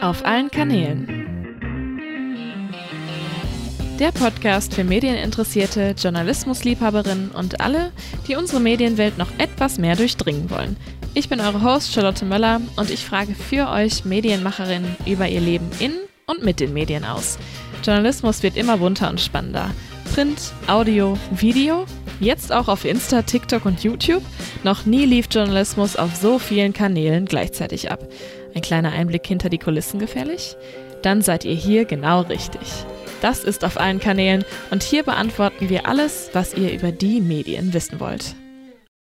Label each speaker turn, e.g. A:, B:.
A: Auf allen Kanälen. Der Podcast für Medieninteressierte, Journalismusliebhaberinnen und alle, die unsere Medienwelt noch etwas mehr durchdringen wollen. Ich bin eure Host Charlotte Möller und ich frage für euch Medienmacherinnen über ihr Leben in und mit den Medien aus. Journalismus wird immer bunter und spannender. Print, Audio, Video, jetzt auch auf Insta, TikTok und YouTube. Noch nie lief Journalismus auf so vielen Kanälen gleichzeitig ab. Ein kleiner Einblick hinter die Kulissen gefährlich? Dann seid ihr hier genau richtig. Das ist auf allen Kanälen und hier beantworten wir alles, was ihr über die Medien wissen wollt.